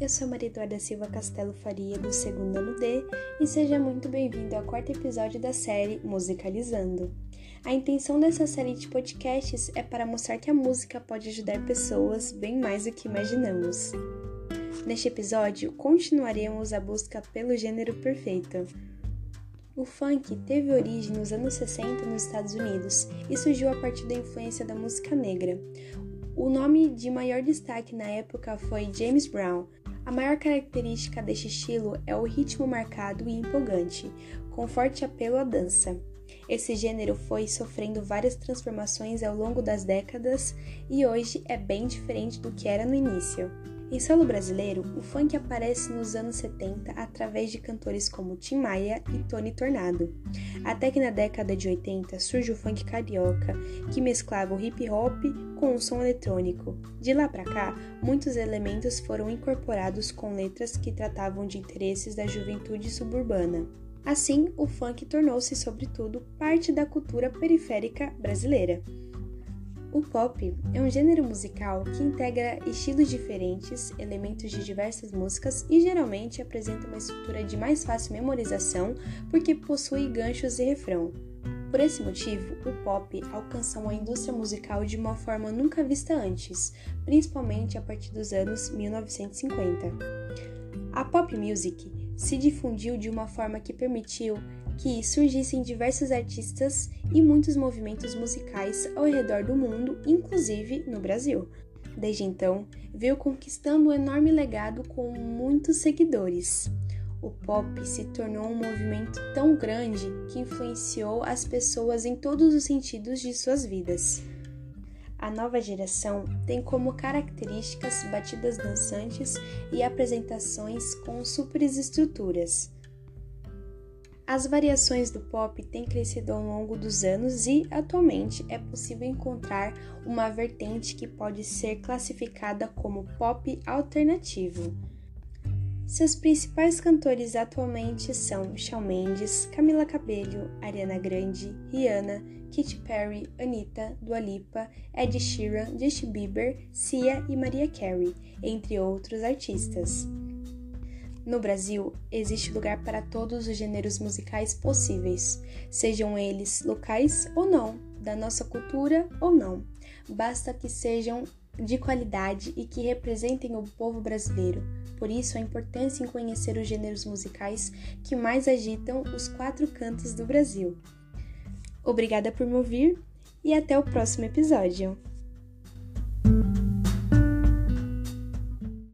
eu sou Maria Eduarda Silva Castelo Faria, do segundo ano D, e seja muito bem-vindo ao quarto episódio da série Musicalizando. A intenção dessa série de podcasts é para mostrar que a música pode ajudar pessoas bem mais do que imaginamos. Neste episódio, continuaremos a busca pelo gênero perfeito. O funk teve origem nos anos 60 nos Estados Unidos e surgiu a partir da influência da música negra. O nome de maior destaque na época foi James Brown. A maior característica deste estilo é o ritmo marcado e empolgante, com forte apelo à dança. Esse gênero foi sofrendo várias transformações ao longo das décadas e hoje é bem diferente do que era no início. Em solo brasileiro, o funk aparece nos anos 70 através de cantores como Tim Maia e Tony Tornado. Até que na década de 80 surge o funk carioca, que mesclava o hip hop com o som eletrônico. De lá para cá, muitos elementos foram incorporados com letras que tratavam de interesses da juventude suburbana. Assim, o funk tornou-se, sobretudo, parte da cultura periférica brasileira. O pop é um gênero musical que integra estilos diferentes, elementos de diversas músicas e geralmente apresenta uma estrutura de mais fácil memorização porque possui ganchos e refrão. Por esse motivo, o pop alcançou a indústria musical de uma forma nunca vista antes, principalmente a partir dos anos 1950. A pop music se difundiu de uma forma que permitiu que surgissem diversos artistas e muitos movimentos musicais ao redor do mundo, inclusive no Brasil. Desde então, veio conquistando um enorme legado com muitos seguidores. O pop se tornou um movimento tão grande que influenciou as pessoas em todos os sentidos de suas vidas. A nova geração tem como características batidas dançantes e apresentações com superestruturas. As variações do pop têm crescido ao longo dos anos e, atualmente, é possível encontrar uma vertente que pode ser classificada como pop alternativo. Seus principais cantores atualmente são Shawn Mendes, Camila Cabello, Ariana Grande, Rihanna, Katy Perry, Anitta, Dua Lipa, Ed Sheeran, Justin Bieber, Sia e Mariah Carey, entre outros artistas. No Brasil, existe lugar para todos os gêneros musicais possíveis, sejam eles locais ou não, da nossa cultura ou não. Basta que sejam de qualidade e que representem o povo brasileiro. Por isso, a importância em conhecer os gêneros musicais que mais agitam os quatro cantos do Brasil. Obrigada por me ouvir e até o próximo episódio.